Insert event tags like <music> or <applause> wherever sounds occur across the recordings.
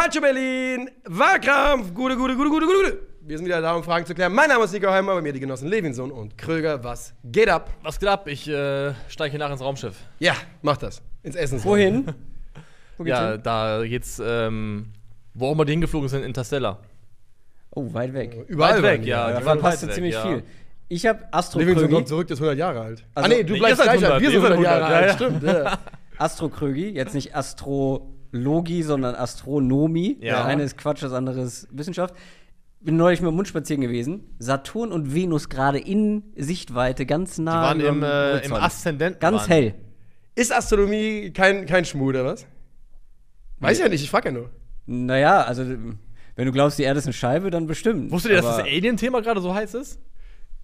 Calcio Berlin, Wahlkampf, gute, gute, gute, gute, gute. Wir sind wieder da, um Fragen zu klären. Mein Name ist Nico Heimer, bei mir die Genossen Levinson und Kröger. Was geht ab? Was geht ab? Ich äh, steige hier nach ins Raumschiff. Ja, mach das. Ins Essen. Wohin? <laughs> Wo geht's Ja, hin? da geht's, ähm, wo auch mal die hingeflogen sind, Interstellar. Oh, weit weg. Überall Weit weg, ja. Da die waren ziemlich ja. viel. Ich habe Astro Levinson Krögi. kommt zurück, der ist 100 Jahre alt. Also- ah, nee, du Nee, bleibst gleich alt. 100, Wir sind ihr seid 100 Jahre 100, ja, alt. ja. Stimmt, ja. <laughs> Astro Krögi, jetzt nicht Astrologie, sondern Astronomie. Ja. Das eine ist Quatsch, das andere ist Wissenschaft. Bin neulich mit dem Mund spazieren gewesen. Saturn und Venus gerade in Sichtweite, ganz Die nah. waren im, äh, im. Aszendenten. Ganz waren. hell. Ist Astronomie kein, kein Schmuh, oder was? Weiß ich ja nicht, ich frag ja nur. Naja, also, wenn du glaubst, die Erde ist eine Scheibe, dann bestimmt. Wusstet ihr, dass das Alien-Thema gerade so heiß ist?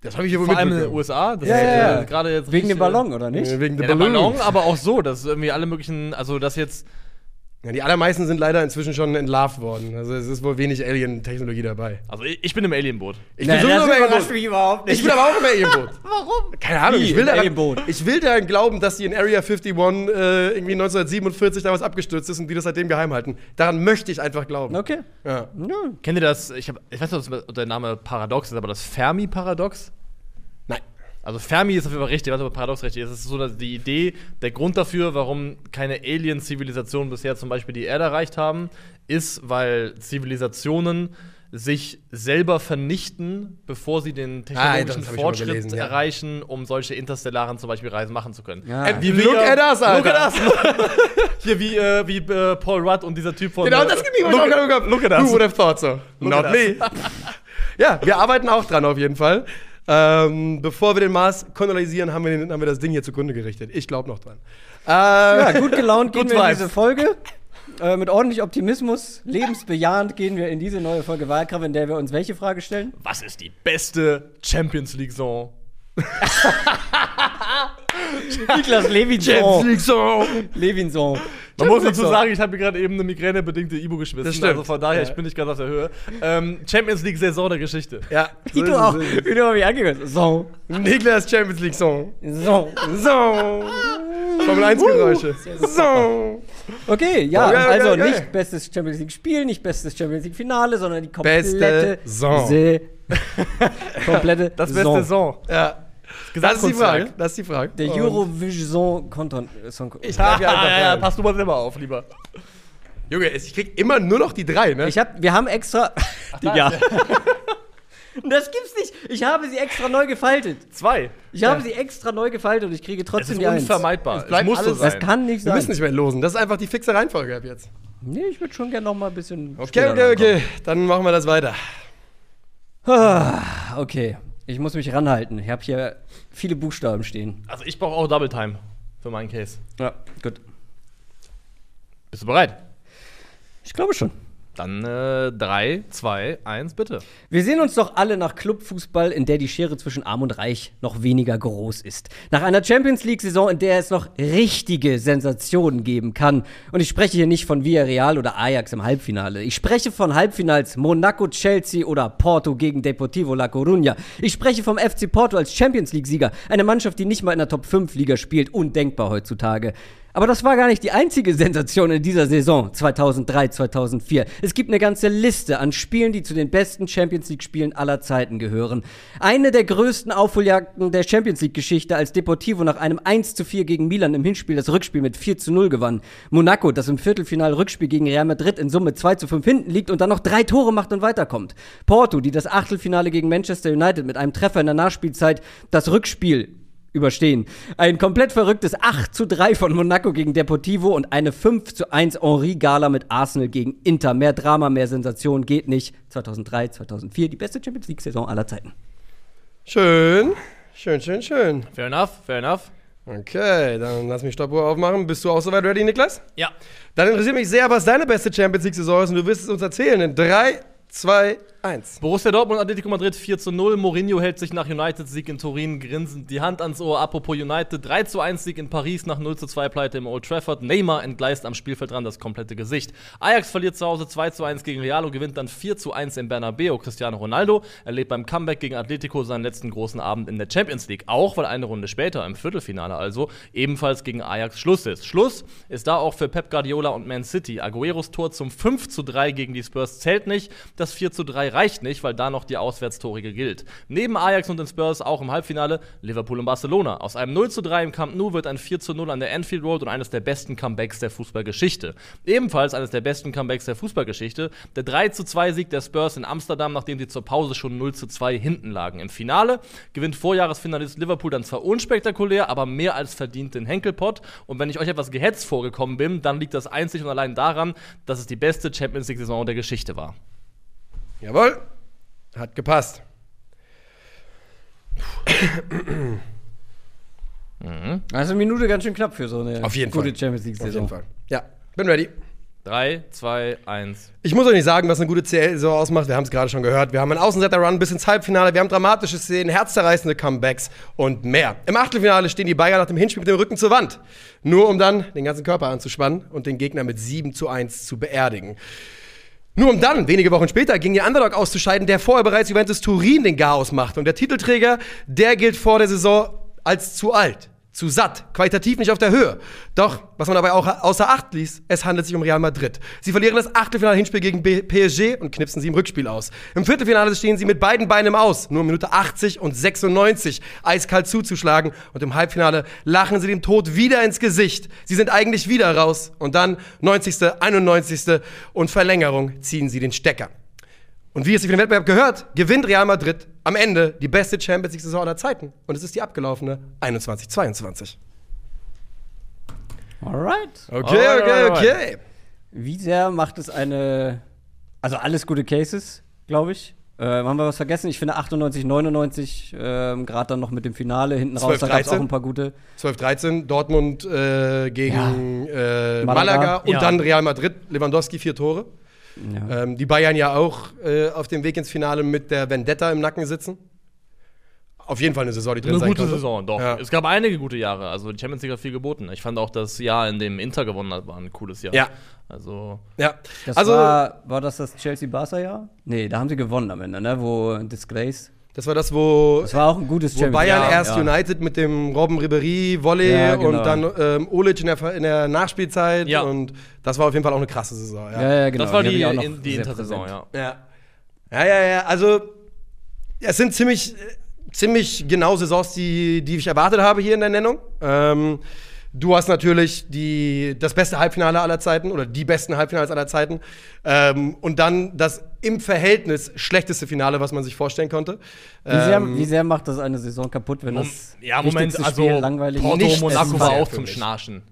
Das habe ich ja wohl Vor allem in den. USA. Das Ja, ist, ja, ja. äh, gerade jetzt Wegen dem Ballon, oder nicht? Wegen Ja, der der Ballon, Ballon. aber auch so, dass irgendwie alle möglichen, also dass jetzt Ja, die allermeisten sind leider inzwischen schon entlarvt worden. Also es ist wohl wenig Alien-Technologie dabei. Also ich, ich bin im Alienboot. Ich bin sowieso im Alienboot. mich überhaupt nicht. Ich bin aber auch im Alienboot. <laughs> Warum? Keine Ahnung, Wie, ich will, im daran, Alienboot? ich will daran glauben, dass die in Area 51 äh, irgendwie 1947 damals abgestürzt ist und die das seitdem geheim halten. Daran möchte ich einfach glauben. Okay. Ja. Ja. Kennt ihr das? Ich, hab, ich weiß nicht, ob der Name Paradox ist, aber das Fermi-Paradox? Nein. Also Fermi ist auf jeden Fall richtig, was aber Paradox richtig ist. Es ist so dass die Idee, der Grund dafür, warum keine Alien-Zivilisationen bisher zum Beispiel die Erde erreicht haben, ist, weil Zivilisationen sich selber vernichten, bevor sie den Ah, technologischen mal Fortschritt gelesen, ja. erreichen, um solche interstellaren zum Beispiel Reisen machen zu können. Ja. And look at us, Alter. Look at us! <laughs> Hier wie, äh, wie äh, Paul Rudd und dieser Typ von. Genau, äh, das gibt mir look, gehabt. look at us. Who would have thought so? Look Not at me. <laughs> ja, wir arbeiten auch dran auf jeden Fall. Ähm, bevor wir den Mars kolonisieren, haben wir, den, haben wir das Ding hier zugrunde gerichtet. Ich glaube noch dran. Äh, Ja, gut gelaunt <laughs> gehen wir in diese Folge. Äh, mit ordentlich Optimismus, lebensbejahend gehen wir in diese neue Folge Wahlkampf, in der wir uns welche Frage stellen? Was ist die beste Champions League-Saison? <laughs> Niklas Levinson. League Song. Levinson. Man muss dazu sagen, ich habe mir gerade eben eine migränebedingte Ibu geschmissen. Das stimmt. Also von daher, Ja. ich bin nicht ganz auf der Höhe. Ähm, Champions League-Saison der Geschichte. Ja, ist es, auch, wie du mal mich angehört hast. So. Niklas Champions League Song. so. So. Formel 1 Geräusche. So. Okay, ja, Okay, okay, also okay. nicht bestes Champions League Spiel, nicht bestes Champions League Finale, sondern die komplette Beste Saison. <laughs> Komplette Das beste Saison. Saison. Ja. Das ist die. Frage. Das ist die Frage. Der Eurovision Content Song. Ich <laughs> ja, dran. pass du mal selber auf, lieber. Junge, ich krieg immer nur noch die drei, ne? Ich hab, wir haben extra. <laughs> Digga. <laughs> Das gibt's nicht. Ich habe sie extra neu gefaltet. Zwei. Ich habe sie extra neu gefaltet und ich kriege Es trotzdem ist die Eins. unvermeidbar. Es, bleibt muss so alles- sein. Das kann nicht wir sein. müssen nicht mehr losen. Das ist einfach die fixe Reihenfolge ab jetzt. Nee, ich würde schon gerne noch mal ein bisschen. Okay, okay, okay. Dann machen wir das weiter. Ah, Okay, ich muss mich ranhalten. Ich habe hier viele Buchstaben stehen. Also ich brauche auch Double Time für meinen Case. Ja, gut. Bist du bereit? Ich glaube schon. Dann äh, 3, 2, 1, bitte. Wir sehen uns doch alle nach Clubfußball, in der die Schere zwischen Arm und Reich noch weniger groß ist. Nach einer Champions League-Saison, in der es noch richtige Sensationen geben kann. Und ich spreche hier nicht von Villarreal oder Ajax im Halbfinale. Ich spreche von Halbfinals Monaco, Chelsea oder Porto gegen Deportivo La Coruña. Ich spreche vom FC Porto als Champions League-Sieger. Eine Mannschaft, die nicht mal in der Top-5-Liga spielt. Undenkbar heutzutage. Aber das war gar nicht die einzige Sensation in dieser Saison 2003, 2004. Es gibt eine ganze Liste an Spielen, die zu den besten Champions League Spielen aller Zeiten gehören. Eine der größten Aufholjagden der Champions League Geschichte, als Deportivo nach einem 1 zu 4 gegen Milan im Hinspiel das Rückspiel mit 4 zu 0 gewann. Monaco, das im Viertelfinal Rückspiel gegen Real Madrid in Summe 2 zu 5 hinten liegt und dann noch drei Tore macht und weiterkommt. Porto, die das Achtelfinale gegen Manchester United mit einem Treffer in der Nachspielzeit das Rückspiel überstehen. Ein komplett verrücktes 8 zu 3 von Monaco gegen Deportivo und eine 5 zu 1 Henri-Gala mit Arsenal gegen Inter. Mehr Drama, mehr Sensation geht nicht. 2003, 2004, die beste Champions League-Saison aller Zeiten. Schön. Schön, schön, schön. Fair enough, fair enough. Okay, dann lass mich Stoppuhr aufmachen. Bist du auch soweit ready, Niklas? Ja. Dann interessiert mich sehr, was deine beste Champions League-Saison ist und du wirst es uns erzählen in 3, 2, 1. Borussia Dortmund, Atletico Madrid 4 zu 0. Mourinho hält sich nach United-Sieg in Turin grinsend die Hand ans Ohr. Apropos United, 3 zu 1 Sieg in Paris nach 0 zu 2 Pleite im Old Trafford. Neymar entgleist am Spielfeldrand das komplette Gesicht. Ajax verliert zu Hause 2 zu 1 gegen Real und gewinnt dann 4 zu 1 in Bernabeu. Cristiano Ronaldo erlebt beim Comeback gegen Atletico seinen letzten großen Abend in der Champions League. Auch weil eine Runde später, im Viertelfinale also, ebenfalls gegen Ajax Schluss ist. Schluss ist da auch für Pep Guardiola und Man City. Agueros Tor zum 5 zu 3 gegen die Spurs zählt nicht. Das 4 zu 3 reicht nicht, weil da noch die Auswärtstorige gilt. Neben Ajax und den Spurs auch im Halbfinale Liverpool und Barcelona. Aus einem 0 zu 3 im Camp Nou wird ein 4 zu 0 an der Anfield Road und eines der besten Comebacks der Fußballgeschichte. Ebenfalls eines der besten Comebacks der Fußballgeschichte, der 3 zu 2 Sieg der Spurs in Amsterdam, nachdem sie zur Pause schon 0 zu 2 hinten lagen. Im Finale gewinnt Vorjahresfinalist Liverpool dann zwar unspektakulär, aber mehr als verdient den Henkelpott. Und wenn ich euch etwas gehetzt vorgekommen bin, dann liegt das einzig und allein daran, dass es die beste Champions League-Saison der Geschichte war. Jawohl. Hat gepasst. Also eine Minute ganz schön knapp für so eine Auf jeden gute Fall. Champions Auf jeden League-Saison. Fall. Ja, bin ready. 3, 2, 1. Ich muss euch nicht sagen, was eine gute CL-Saison ausmacht. Wir haben es gerade schon gehört. Wir haben einen Außenseiter-Run bis ins Halbfinale. Wir haben dramatische Szenen, herzzerreißende Comebacks und mehr. Im Achtelfinale stehen die Bayern nach dem Hinspiel mit dem Rücken zur Wand. Nur um dann den ganzen Körper anzuspannen und den Gegner mit 7 zu 1 zu beerdigen. Nur um dann, wenige Wochen später, gegen den Underdog auszuscheiden, der vorher bereits Juventus Turin den Chaos machte. Und der Titelträger, der gilt vor der Saison als zu alt, zu satt, qualitativ nicht auf der Höhe. Doch, was man dabei auch außer Acht ließ, es handelt sich um Real Madrid. Sie verlieren das Achtelfinale-Hinspiel gegen PSG und knipsen sie im Rückspiel aus. Im Viertelfinale stehen sie mit beiden Beinen im Aus, nur Minute 80 und 96 eiskalt zuzuschlagen. Und im Halbfinale lachen sie dem Tod wieder ins Gesicht. Sie sind eigentlich wieder raus. Und dann 90., 91. und Verlängerung ziehen sie den Stecker. Und wie es sich für den Wettbewerb gehört, gewinnt Real Madrid am Ende die beste Champions League-Saison aller Zeiten. Und es ist die abgelaufene 21-22. Alright. Okay, Alright, okay, alright. okay. Wie sehr macht es eine. Also alles gute Cases, glaube ich. Äh, haben wir was vergessen? Ich finde 98, 99, ähm, gerade dann noch mit dem Finale hinten raus, 12, da gab es auch 13. ein paar gute. 12-13, Dortmund äh, gegen äh, Malaga. Malaga, und Ja. dann Real Madrid, Lewandowski vier Tore. Ja. Ähm, die Bayern ja auch äh, auf dem Weg ins Finale mit der Vendetta im Nacken sitzen. Auf jeden Fall eine Saison, die drin Eine sein gute könnte. Saison, doch. Ja. Es gab einige gute Jahre. Also die Champions League hat viel geboten. Ich fand auch das Jahr, in dem Inter gewonnen hat, war ein cooles Jahr. Ja. Also Ja, Das also war, war das das Chelsea-Barca-Jahr? Nee, da haben sie gewonnen am Ende, ne? Wo Disgrace. Das war das, wo, Das war auch ein gutes wo Bayern Jahr, erst ja. United mit dem Robben Ribéry Volley Ja, genau. und dann ähm, Olic in der, in der Nachspielzeit Ja. und das war auf jeden Fall auch eine krasse Saison. Ja, ja, genau. das war die, die sehr Intersaison, ja. Ja. Ja, ja, ja. Also, es sind ziemlich, äh, ziemlich genau Saisons, die, die ich erwartet habe hier in der Nennung. Ähm, du hast natürlich die, das beste Halbfinale aller Zeiten oder die besten Halbfinals aller Zeiten. Ähm, und dann das im Verhältnis schlechteste Finale, was man sich vorstellen konnte. Wie sehr, Ähm, wie sehr macht das eine Saison kaputt, wenn das ja, Moment, also Spiel langweilig Porto Nicht Monaco war auch zum. Schnarchen.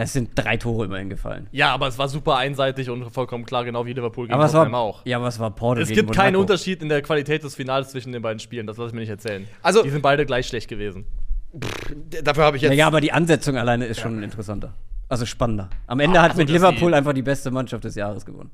Es sind drei Tore immerhin gefallen. Ja, aber es war super einseitig und vollkommen klar, genau wie Liverpool gegen Aber es Tottenham war, auch. ja, aber es war Porto Es gegen gibt keinen Monaco. Unterschied in der Qualität des Finals zwischen den beiden Spielen, das lasse ich mir nicht erzählen. Also- die sind beide gleich schlecht gewesen. Dafür habe ich jetzt. Ja, ja, aber die Ansetzung alleine ist schon interessanter. Also spannender. Am Ende hat also, mit Liverpool einfach die beste Mannschaft des Jahres gewonnen.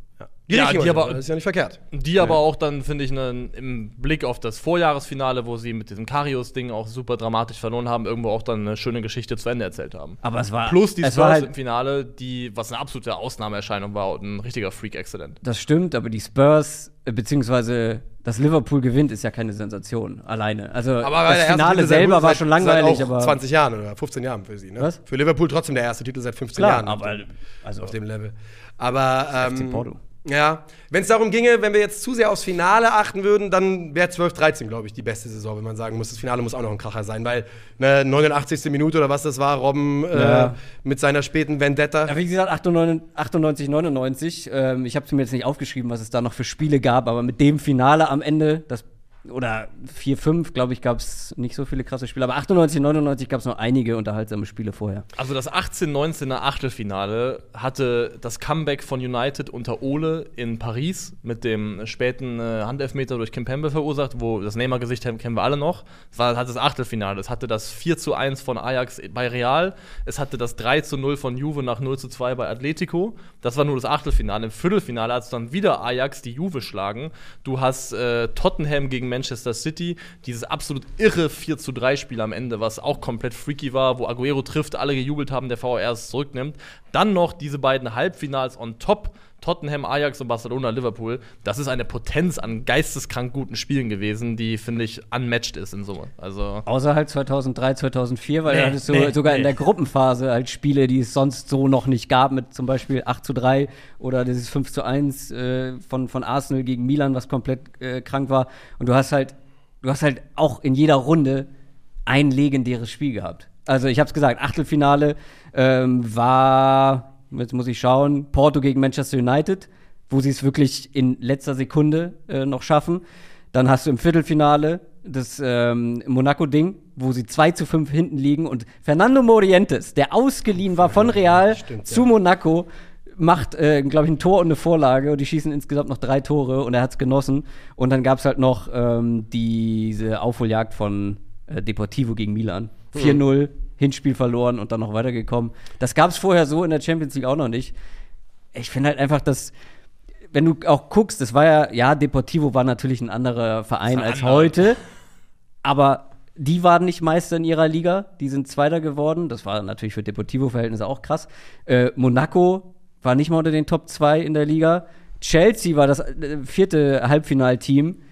Die, Ja, die aber- das ist ja nicht verkehrt. Die aber auch dann, finde ich, ne, im Blick auf das Vorjahresfinale, wo sie mit diesem Karius-Ding auch super dramatisch verloren haben, irgendwo auch dann eine schöne Geschichte zu Ende erzählt haben. Aber es war. Plus die Spurs halt, im Finale, die, was eine absolute Ausnahmeerscheinung war und ein richtiger Freak-Accident. Das stimmt, aber die Spurs, äh, beziehungsweise das Liverpool gewinnt, ist ja keine Sensation alleine. Also Aber das Finale selber war schon langweilig, seit auch aber. 20 Jahren oder 15 Jahren für sie. Ne? Was? Für Liverpool trotzdem der erste Titel seit 15 Klar, Jahren. aber also, auf dem Level. Aber FC ähm, Porto. Ja, wenn es darum ginge, wenn wir jetzt zu sehr aufs Finale achten würden, dann wäre 12-13, glaube ich, die beste Saison, wenn man sagen muss, das Finale muss auch noch ein Kracher sein, weil ne, 89. Minute oder was das war, Robben Ja. äh, mit seiner späten Vendetta. Ja, wie gesagt, 98, 98 99. Ähm, ich habe mir jetzt nicht aufgeschrieben, was es da noch für Spiele gab, aber mit dem Finale am Ende, das oder 4, 5, glaube ich, gab es nicht so viele krasse Spiele. Aber 98, 99 gab es noch einige unterhaltsame Spiele vorher. Also das 18-19er Achtelfinale hatte das Comeback von United unter Ole in Paris mit dem späten äh, Handelfmeter durch Kim Pembe verursacht, wo das Neymar-Gesicht kennen wir alle noch. Es war halt das Achtelfinale. Es hatte das 4 zu 1 von Ajax bei Real. Es hatte das 3 zu 0 von Juve nach 0 zu 2 bei Atletico. Das war nur das Achtelfinale. Im Viertelfinale hat es dann wieder Ajax die Juve schlagen. Du hast äh, Tottenham gegen Manchester City, dieses absolut irre 4 zu 3 Spiel am Ende, was auch komplett freaky war, wo Aguero trifft, alle gejubelt haben, der VR es zurücknimmt. Dann noch diese beiden Halbfinals on top. Tottenham, Ajax und Barcelona, Liverpool. Das ist eine Potenz an geisteskrank guten Spielen gewesen, die, finde ich, unmatched ist in Summe. Also Außer halt 2003, 2004, weil Nee, da hattest du nee, sogar in nee. der Gruppenphase halt Spiele, die es sonst so noch nicht gab, mit zum Beispiel 8 zu 3 oder dieses 5 zu 1 äh, von, von Arsenal gegen Milan, was komplett äh, krank war. Und du hast halt, du hast halt auch in jeder Runde ein legendäres Spiel gehabt. Also ich habe es gesagt, Achtelfinale ähm, war, jetzt muss ich schauen, Porto gegen Manchester United, wo sie es wirklich in letzter Sekunde äh, noch schaffen. Dann hast du im Viertelfinale das ähm, Monaco-Ding, wo sie 2 zu 5 hinten liegen und Fernando Morientes, der ausgeliehen war von Real Stimmt, zu ja. Monaco, macht, äh, glaube ich, ein Tor und eine Vorlage und die schießen insgesamt noch drei Tore und er hat es genossen. Und dann gab es halt noch ähm, diese Aufholjagd von äh, Deportivo gegen Milan. 4-0, Hinspiel verloren und dann noch weitergekommen. Das gab es vorher so in der Champions League auch noch nicht. Ich finde halt einfach, dass wenn du auch guckst, das war ja, ja, Deportivo war natürlich ein anderer Verein als anders. heute, aber die waren nicht Meister in ihrer Liga, die sind Zweiter geworden. Das war natürlich für Deportivo-Verhältnisse auch krass. Äh, Monaco war nicht mal unter den Top 2 in der Liga. Chelsea war das äh, vierte Halbfinalteam.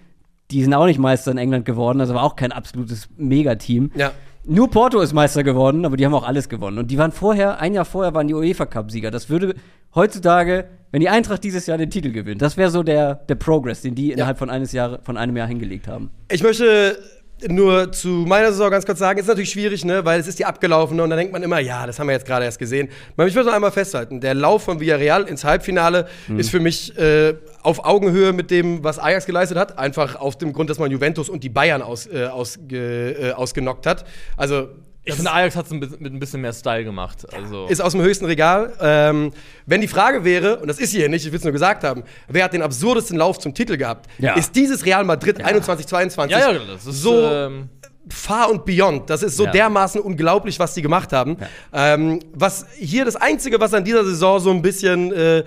Die sind auch nicht Meister in England geworden, also war auch kein absolutes Megateam. Ja. Nur Porto ist Meister geworden, aber die haben auch alles gewonnen. Und die waren vorher, ein Jahr vorher waren die UEFA Cup-Sieger. Das würde heutzutage, wenn die Eintracht dieses Jahr den Titel gewinnt, das wäre so der, der Progress, den die innerhalb von, eines Jahre, von einem Jahr hingelegt haben. Ich möchte nur zu meiner Saison ganz kurz sagen, ist natürlich schwierig, ne, weil es ist die abgelaufene und da denkt man immer, ja, das haben wir jetzt gerade erst gesehen. Aber Ich möchte noch einmal festhalten, der Lauf von Villarreal ins Halbfinale ist für mich äh, auf Augenhöhe mit dem, was Ajax geleistet hat, einfach auf dem Grund, dass man Juventus und die Bayern aus, äh, ausge, äh, ausgenockt hat. Also ich finde, Ajax hat es mit ein bisschen mehr Style gemacht. Also ist aus dem höchsten Regal. Ähm, wenn die Frage wäre, und das ist hier nicht, ich will es nur gesagt haben, wer hat den absurdesten Lauf zum Titel gehabt, Ja. ist dieses Real Madrid 21, 22 ja, ja, das ist so ähm, far und beyond. Das ist so Ja. dermaßen unglaublich, was die gemacht haben. Ähm, was hier das Einzige, was an dieser Saison so ein bisschen, äh,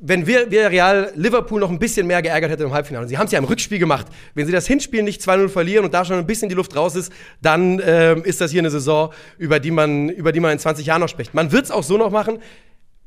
wenn wir, wir Real Liverpool noch ein bisschen mehr geärgert hätte im Halbfinale. Und sie haben es ja im Rückspiel gemacht. Wenn sie das Hinspiel nicht 2-0 verlieren und da schon ein bisschen die Luft raus ist, dann ähm, ist das hier eine Saison, über die man, über die man in 20 Jahren noch spricht. Man wird es auch so noch machen,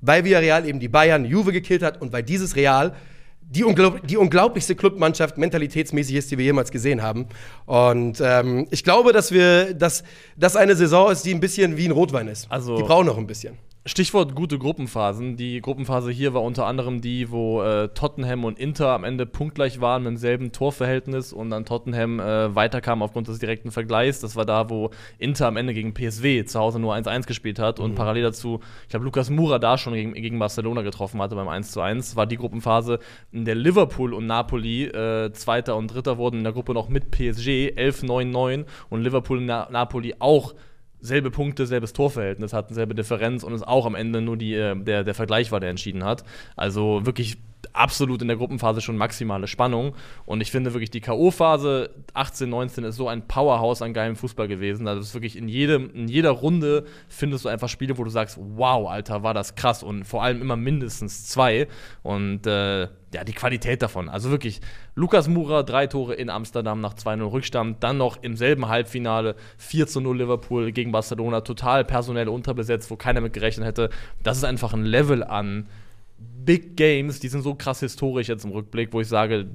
weil Villarreal eben die Bayern, Juve gekillt hat und weil dieses Real die, unglaub die unglaublichste Clubmannschaft mentalitätsmäßig ist, die wir jemals gesehen haben. Und ähm, ich glaube, dass wir, dass das eine Saison ist, die ein bisschen wie ein Rotwein ist. Also- die brauchen noch ein bisschen. Stichwort gute Gruppenphasen. Die Gruppenphase hier war unter anderem die, wo äh, Tottenham und Inter am Ende punktgleich waren mit demselben Torverhältnis und dann Tottenham äh, weiterkam aufgrund des direkten Vergleichs. Das war da, wo Inter am Ende gegen PSW zu Hause nur 1-1 gespielt hat und parallel dazu, ich glaube, Lukas Moura da schon gegen, gegen Barcelona getroffen hatte beim 1-1. War die Gruppenphase, in der Liverpool und Napoli äh, Zweiter und Dritter wurden in der Gruppe noch mit PSG 11-9-9 und Liverpool und Na Napoli auch selbe Punkte, selbes Torverhältnis hatten, selbe Differenz und es auch am Ende nur die, äh, der, der Vergleich war, der entschieden hat. Also wirklich absolut in der Gruppenphase schon maximale Spannung. Und ich finde wirklich, die K.O.-Phase 18, 19 ist so ein Powerhouse an geilem Fußball gewesen. Also es ist wirklich in, jedem, in jeder Runde findest du einfach Spiele, wo du sagst, wow, Alter, war das krass. Und vor allem immer mindestens zwei. Und äh, ja, die Qualität davon. Also wirklich, Lukas Mura, drei Tore in Amsterdam nach 2-0 Rückstand. Dann noch im selben Halbfinale 4 0 Liverpool gegen Barcelona. Total personell unterbesetzt, wo keiner mit gerechnet hätte. Das ist einfach ein Level an Big Games, die sind so krass historisch jetzt im Rückblick, wo ich sage,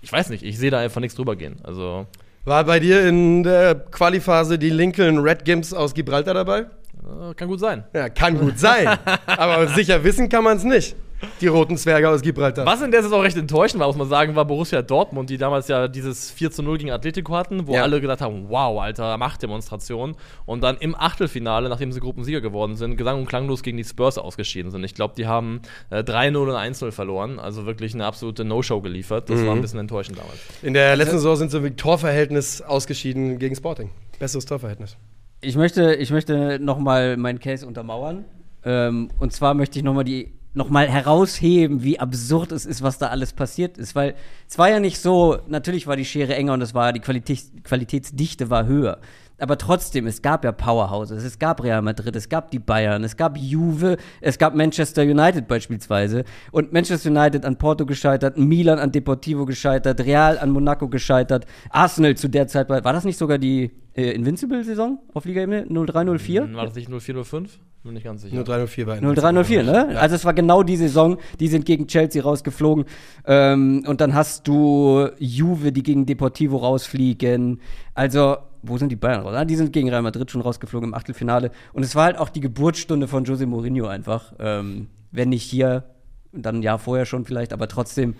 ich weiß nicht, ich sehe da einfach nichts drüber gehen. Also, War bei dir in der Qualiphase die Lincoln Red Gimps aus Gibraltar dabei? äh, kann gut sein. Ja, kann gut sein. <laughs> aber sicher wissen kann man es nicht. Die roten Zwerge aus Gibraltar. Was in der Saison recht enttäuschend war, muss man sagen, war Borussia Dortmund, die damals ja dieses 4 zu 0 gegen Atletico hatten, wo Ja. alle gedacht haben, wow, Alter, Machtdemonstration. Und dann im Achtelfinale, nachdem sie Gruppensieger geworden sind, gesang- und klanglos gegen die Spurs ausgeschieden sind. Ich glaube, die haben äh, 3-0 und 1-0 verloren. Also wirklich eine absolute No-Show geliefert. Das war ein bisschen enttäuschend damals. In der letzten Saison sind sie mit Torverhältnis ausgeschieden gegen Sporting. Besseres Torverhältnis. Ich möchte, ich möchte noch mal meinen Case untermauern. Ähm, und zwar möchte ich noch mal die noch mal herausheben, wie absurd es ist, was da alles passiert ist, weil es war ja nicht so, natürlich war die Schere enger und es war die Qualitäts Qualitätsdichte war höher. Aber trotzdem, es gab ja Powerhouses, es gab Real Madrid, es gab die Bayern, es gab Juve, es gab Manchester United beispielsweise. Und Manchester United an Porto gescheitert, Milan an Deportivo gescheitert, Real an Monaco gescheitert, Arsenal zu der Zeit, war war das nicht sogar die äh, Invincible-Saison auf Liga-Ebene? 0304? War das nicht 0-4-0-5? Bin nicht ganz sicher. Nur 304 bei 0304, ne? Also es war genau die Saison, die sind gegen Chelsea rausgeflogen. Ähm, und dann hast du Juve, die gegen Deportivo rausfliegen. Also, wo sind die Bayern raus? Ah, die sind gegen Real Madrid schon rausgeflogen im Achtelfinale. Und es war halt auch die Geburtsstunde von Jose Mourinho einfach. Ähm, wenn nicht hier, dann ein Jahr vorher schon vielleicht, aber trotzdem,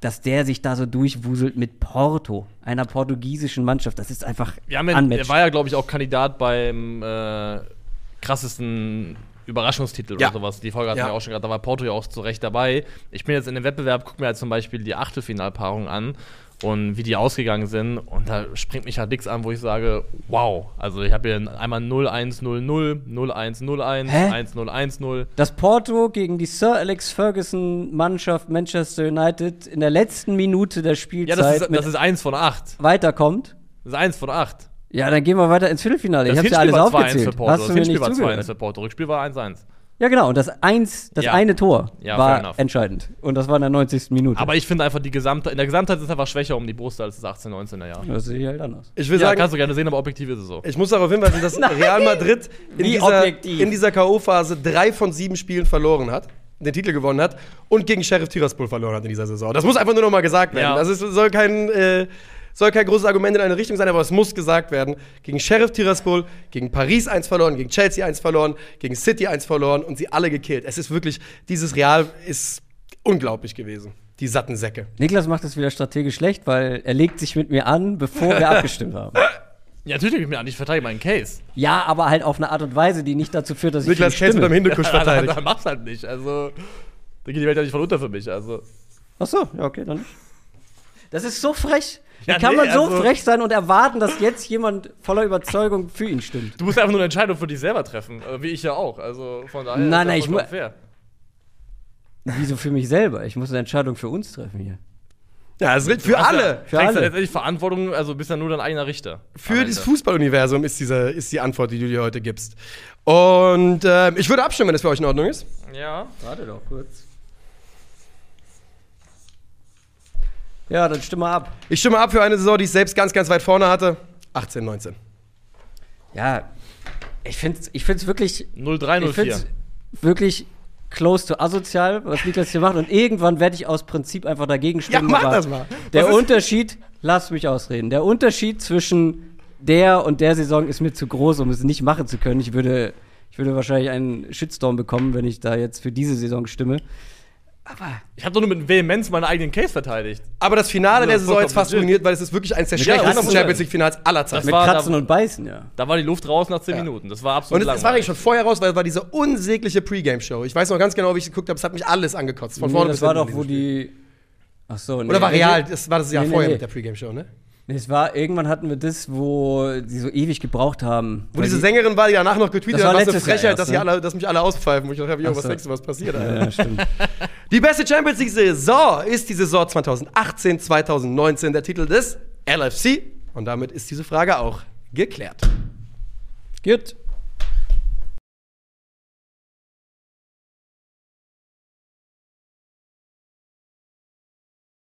dass der sich da so durchwuselt mit Porto, einer portugiesischen Mannschaft. Das ist einfach ja, unmatched. er war ja, glaube ich, auch Kandidat beim äh, krassesten Überraschungstitel Ja. oder sowas. Die Folge hatten Ja. wir auch schon gerade, da war Porto ja auch zu Recht dabei. Ich bin jetzt in dem Wettbewerb, gucke mir halt zum Beispiel die Achtelfinalpaarung an und wie die ausgegangen sind. Und da springt mich halt nichts an, wo ich sage, wow. Also ich habe hier einmal 0-1-0-0, 0-1-0-1, Hä? 1-0-1-0. dass Porto gegen die Sir Alex Ferguson Mannschaft Manchester United in der letzten Minute der Ja, Spielzeit das ist, das ist eins von acht. weiterkommt. Das ist eins von acht. Ja, dann gehen wir weiter ins Viertelfinale. Das ich hab's ja alles war 2-1 aufgezählt. für Porto. Hast Das Hinspiel nicht war 2-1 zugehört? für Porto. Rückspiel war 1-1. Ja, genau. Und das eins, das Ja. eine Tor Ja, fair war enough. entscheidend. Und das war in der 90. Minute. Aber ich finde einfach, die gesamte, in der Gesamtheit ist es einfach schwächer um die Brust als das 18, 19er Jahr. das sehe ich halt anders. Ich will Ja, sagen, kannst du gerne sehen, aber objektiv ist es so. ich muss darauf hinweisen, dass <laughs> Real Madrid in Wie dieser, objektiv? in dieser K.O.-Phase drei von sieben Spielen verloren hat, den Titel gewonnen hat und gegen Sheriff Tiraspol verloren hat in dieser Saison. Das muss einfach nur noch mal gesagt werden. Ja. Das ist, soll kein. Äh, soll kein großes Argument in eine Richtung sein, aber es muss gesagt werden. Gegen Sheriff Tiraspol, gegen Paris 1 verloren, gegen Chelsea 1 verloren, gegen City 1 verloren und sie alle gekillt. Es ist wirklich, dieses Real ist unglaublich gewesen. Die satten Säcke. Niklas macht das wieder strategisch schlecht, weil er legt sich mit mir an, bevor wir <laughs> abgestimmt haben. Ja, natürlich nehme ich mir an, ich verteidige meinen Case. Ja, aber halt auf eine Art und Weise, die nicht dazu führt, dass ich Niklas für ihn Case mit einem. Hindukusch dann, <laughs> verteidigt. dann mach's halt nicht. Also, da geht die Welt ja nicht von unter für mich. Also. Ach so, ja, okay, dann nicht. Das ist so frech. Wie kann man so also- frech sein und erwarten, dass jetzt jemand voller Überzeugung für ihn stimmt? Du musst einfach nur eine Entscheidung für dich selber treffen, äh, wie ich ja auch. Also von daher Nein, ist nein, das ich mu- vollkommen fair. Wieso für mich selber? Ich muss eine Entscheidung für uns treffen hier. Ja, es ist für alle. Für alle. ja letztendlich Verantwortung, also bist ja nur dein eigener Richter. Für das. Fußballuniversum ist, dieser, ist die Antwort, die du dir heute gibst. Und ähm, ich würde abstimmen, wenn das für euch in Ordnung ist. Ja. Warte doch kurz. Ja, dann stimme ab. Ich stimme ab für eine Saison, die ich selbst ganz, ganz weit vorne hatte. 18, 19. Ja, ich finde es ich find's wirklich. Ich 0304. find's wirklich close to asozial, was Niklas hier macht. Und irgendwann werde ich aus Prinzip einfach dagegen stimmen. mach aber das mal. Der Was ist- Unterschied, lass mich ausreden. Der Unterschied zwischen der und der Saison ist mir zu groß, um es nicht machen zu können. Ich würde, ich würde wahrscheinlich einen Shitstorm bekommen, wenn ich da jetzt für diese Saison stimme. Aber Ich habe doch nur mit Vehemenz meinen eigenen Case verteidigt. Aber das Finale Ja, der Saison jetzt fast ruiniert, weil es ist wirklich eines der schlechtesten. Champions League-Finals aller Zeiten. Das mit war- Kratzen da- und Beißen, ja. Da war die Luft raus nach 10 Minuten. Das war absolut Und es, es war eigentlich schon vorher raus, weil es war diese unsägliche Pre-Game-Show. Ich weiß noch ganz genau, wie ich geguckt habe. Es hat mich alles angekotzt. Von Nee, vorne das bis war hinten doch, wo in diesem Spiel. die. Ach so, nee. Oder war real, das war das Jahr Nee, nee, vorher nee. mit der Pre-Game-Show, ne? Es war, irgendwann hatten wir das, wo sie so ewig gebraucht haben. Wo diese die- Sängerin war, die danach noch getweetet hat, was eine Jahr Frechheit, erst, dass, ne? alle, dass mich alle auspfeifen. Wo ich dachte, jo, Ach was so. denkst du, was passiert? Alter? Ja, stimmt. Die beste Champions League-Saison ist die Saison 2018, 2019, der Titel des LFC. Und damit ist diese Frage auch geklärt. Gut.